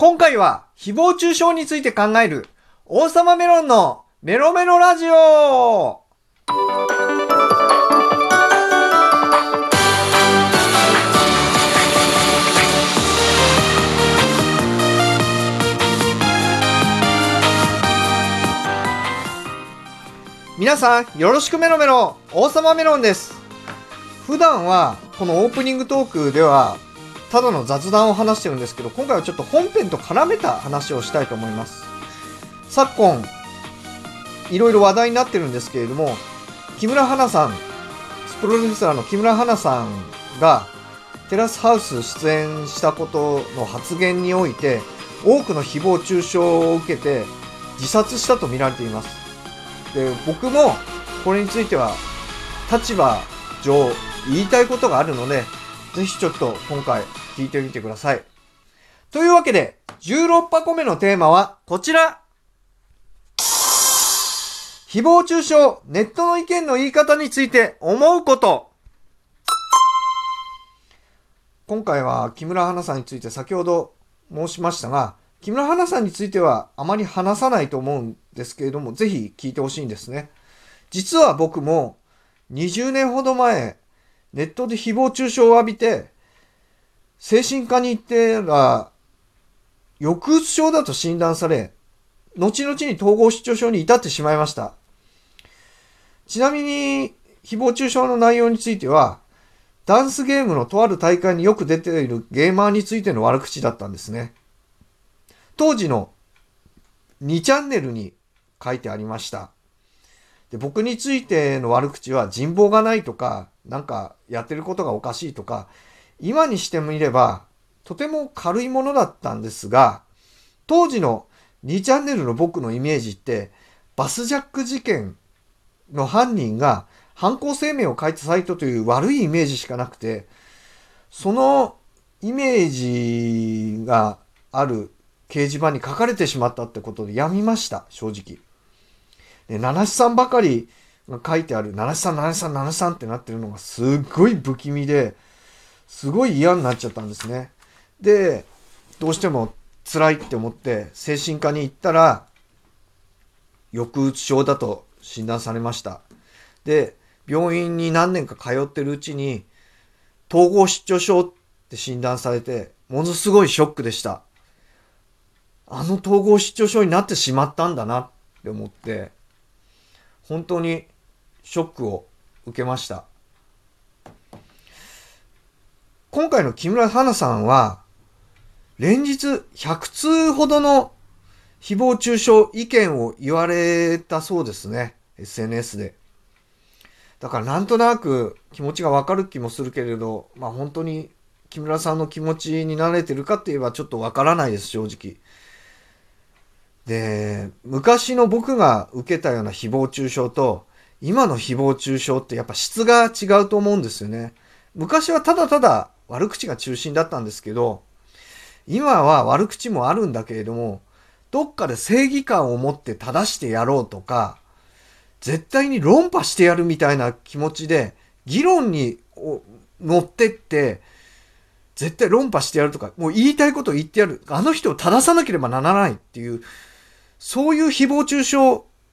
今回は誹謗中傷について考える王様メロンのメロメロラジオ。皆さんよろしくメロメロ王様メロンです。普段はこのオープニングトークではただの雑談を話してるんですけど今回はちょっと本編と絡めた話をしたいと思います。昨今いろいろ話題になってるんですけれども木村花さんプロレスラーの木村花さんがテラスハウス出演したことの発言において多くの誹謗中傷を受けて自殺したと見られています。で僕もこれについては立場上言いたいことがあるのでぜひちょっと今回聞いてみてください。というわけで16箱目のテーマはこちら。誹謗中傷ネットの意見の言い方について思うこと。今回は木村花さんについて先ほど申しましたが木村花さんについてはあまり話さないと思うんですけれども、ぜひ聞いてほしいんですね。実は僕も20年ほど前、ネットで誹謗中傷を浴びて、精神科に行ってら、抑うつ症だと診断され、後々に統合失調症に至ってしまいました。ちなみに、誹謗中傷の内容については、ダンスゲームのとある大会によく出ているゲーマーについての悪口だったんですね。当時の2チャンネルに書いてありました。で僕についての悪口は人望がないとか、なんかやってることがおかしいとか、今にしてみればとても軽いものだったんですが、当時の2チャンネルの僕のイメージって、バスジャック事件の犯人が犯行声明を書いたサイトという悪いイメージしかなくて、そのイメージがある掲示板に書かれてしまったってことでやみました、正直。で、七七さんばかりが書いてある、七七さん、七七さん、七七さんってなってるのがすっごい不気味で、すごい嫌になっちゃったんですね。で、どうしても辛いって思って精神科に行ったら、抑うつ症だと診断されました。で、病院に何年か通ってるうちに、統合失調症って診断されて、ものすごいショックでした。あの統合失調症になってしまったんだなって思って、本当にショックを受けました。今回の木村花さんは、連日100通ほどの誹謗中傷意見を言われたそうですね。SNS で。だからなんとなく気持ちがわかる気もするけれど、まあ本当に木村さんの気持ちになれてるかって言えばちょっとわからないです、正直。で、昔の僕が受けたような誹謗中傷と、今の誹謗中傷ってやっぱ質が違うと思うんですよね。昔はただただ悪口が中心だったんですけど、今は悪口もあるんだけれども、どっかで正義感を持って正してやろうとか、絶対に論破してやるみたいな気持ちで、議論に乗ってって、絶対論破してやるとか、もう言いたいことを言ってやる。あの人を正さなければならないっていう、そういう誹謗中傷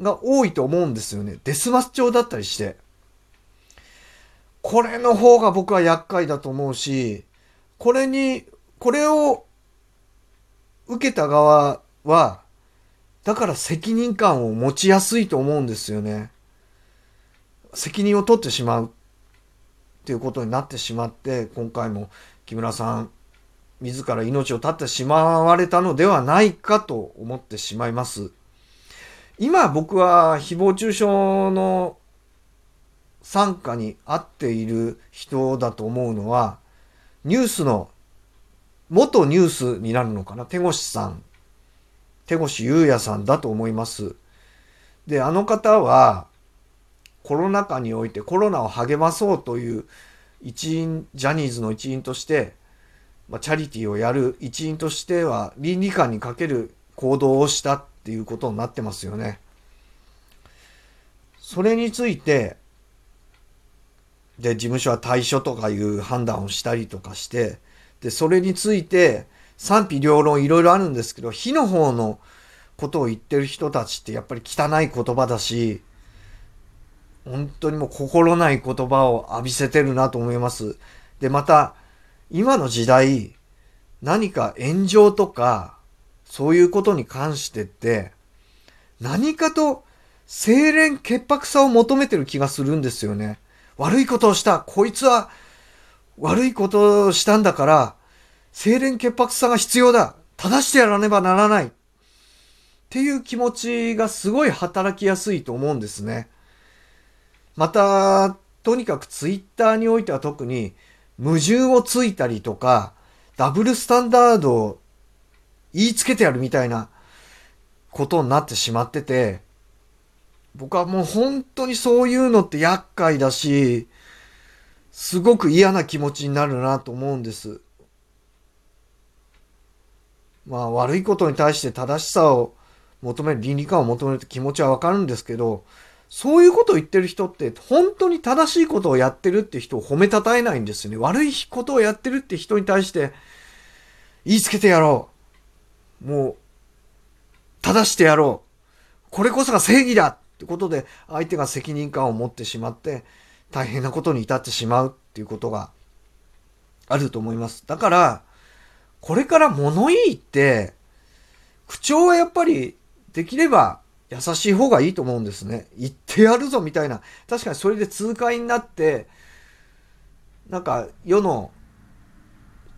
が多いと思うんですよね。デスマス調だったりして。これの方が僕は厄介だと思うし、これに、これを受けた側は、だから責任感を持ちやすいと思うんですよね。責任を取ってしまうっていうことになってしまって、今回も木村さん自ら命を絶ってしまわれたのではないかと思ってしまいます。今僕は誹謗中傷の参加に合っている人だと思うのは、ニュースの、元ニュースになるのかな？手越さん。手越優也さんだと思います。で、あの方は、コロナ禍においてコロナを励まそうという一員、ジャニーズの一員として、まあ、チャリティーをやる一員としては倫理観に欠ける行動をしたっていうことになってますよね。それについて、で、事務所は退所とかいう判断をしたりとかして、で、それについて、賛否両論いろいろあるんですけど、火の方のことを言ってる人たちってやっぱり汚い言葉だし、本当にもう心ない言葉を浴びせてるなと思います。で、また、今の時代、何か炎上とか、そういうことに関してって、何かと清廉潔白さを求めてる気がするんですよね。悪いことをした。こいつは悪いことをしたんだから、清廉潔白さが必要だ。正してやらねばならない。っていう気持ちがすごい働きやすいと思うんですね。また、とにかくツイッターにおいては特に矛盾をついたりとか、ダブルスタンダードを言いつけてやるみたいなことになってしまってて、僕はもう本当にそういうのって厄介だし、すごく嫌な気持ちになるなと思うんです。まあ悪いことに対して正しさを求める、倫理観を求めるって気持ちはわかるんですけど、そういうことを言ってる人って本当に正しいことをやってるって人を褒めたたえないんですよね。悪いことをやってるって人に対して言いつけてやろう。もう、正してやろう。これこそが正義だってことで相手が責任感を持ってしまって大変なことに至ってしまうっていうことがあると思います。だから、これから物言いって、口調はやっぱりできれば優しい方がいいと思うんですね。言ってやるぞみたいな。確かにそれで痛快になって、なんか世の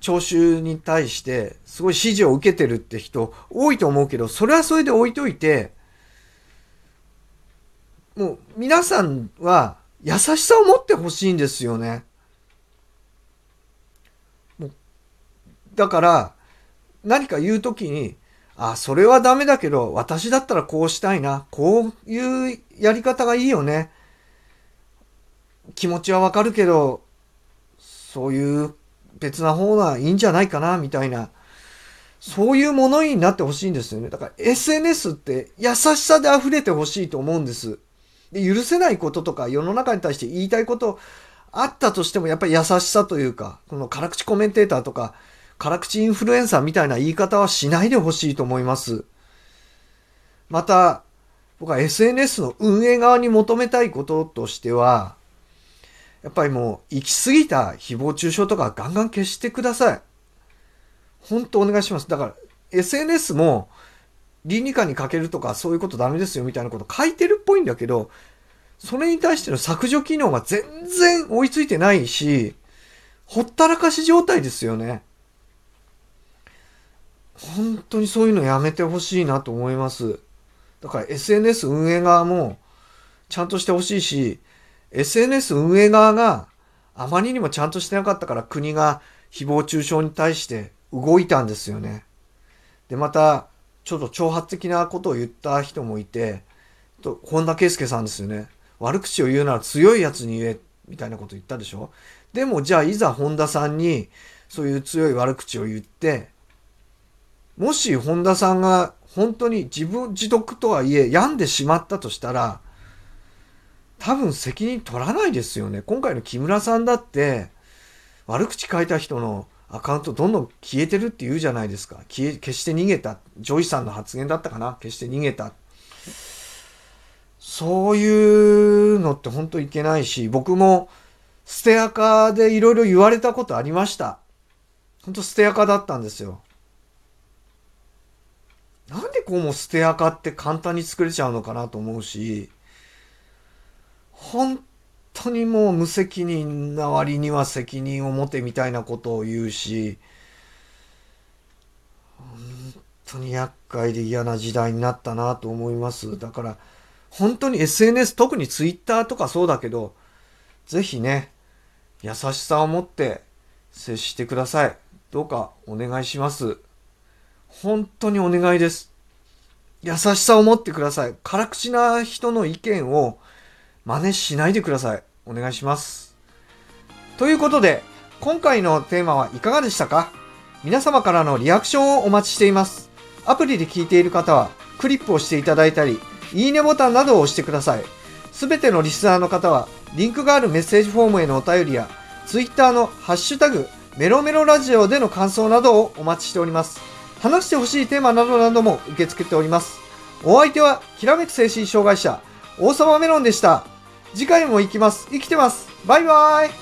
聴衆に対してすごい支持を受けてるって人多いと思うけど、それはそれで置いといて、もう皆さんは優しさを持ってほしいんですよね。だから何か言うときにあ、それはダメだけど、私だったらこうしたいな。こういうやり方がいいよね。気持ちはわかるけど、そういう別な方がいいんじゃないかな、みたいな。そういうものになってほしいんですよね。だから SNS って優しさで溢れてほしいと思うんです。で、許せないこととか世の中に対して言いたいことあったとしてもやっぱり優しさというか、この辛口コメンテーターとか、辛口インフルエンサーみたいな言い方はしないでほしいと思います。また、僕は SNS の運営側に求めたいこととしては、やっぱりもう行き過ぎた誹謗中傷とかガンガン消してください。本当お願いします。だから SNS も倫理観に欠けるとかそういうことダメですよみたいなこと書いてるっぽいんだけど、それに対しての削除機能が全然追いついてないし、ほったらかし状態ですよね。本当にそういうのやめてほしいなと思います。だから SNS 運営側もちゃんとしてほしいし、SNS 運営側があまりにもちゃんとしてなかったから国が誹謗中傷に対して動いたんですよね。で、また、ちょっと挑発的なことを言った人もいて、と本田圭佑さんですよね。悪口を言うなら強いやつに言え、みたいなこと言ったでしょでもじゃあいざ本田さんにそういう強い悪口を言って、もし本田さんが本当に自業自得とはいえ病んでしまったとしたら、多分責任取らないですよね。今回の木村さんだって、悪口書いた人のアカウントどんどん消えてるって言うじゃないですか。消え、消して逃げた。ジョイさんの発言だったかな消して逃げた。そういうのって本当いけないし、僕もステアカでいろいろ言われたことありました。本当ステアカだったんですよ。なんでこうもステアカって簡単に作れちゃうのかなと思うし、本当にもう無責任な割には責任を持てみたいなことを言うし、本当に厄介で嫌な時代になったなと思います。だから、本当に SNS、特に Twitter とかそうだけど、ぜひね、優しさを持って接してください。どうかお願いします。本当にお願いです。優しさを持ってください。辛口な人の意見を真似しないでください。お願いします。ということで、今回のテーマはいかがでしたか？皆様からのリアクションをお待ちしています。アプリで聞いている方は、クリップをしていただいたり、いいねボタンなどを押してください。すべてのリスナーの方は、リンクがあるメッセージフォームへのお便りや、ツイッターのハッシュタグ、メロメロラジオでの感想などをお待ちしております。話してほしいテーマなどなども受け付けております。お相手は、きらめく精神障害者、王様メロンでした。次回も行きます。生きてます。バイバーイ。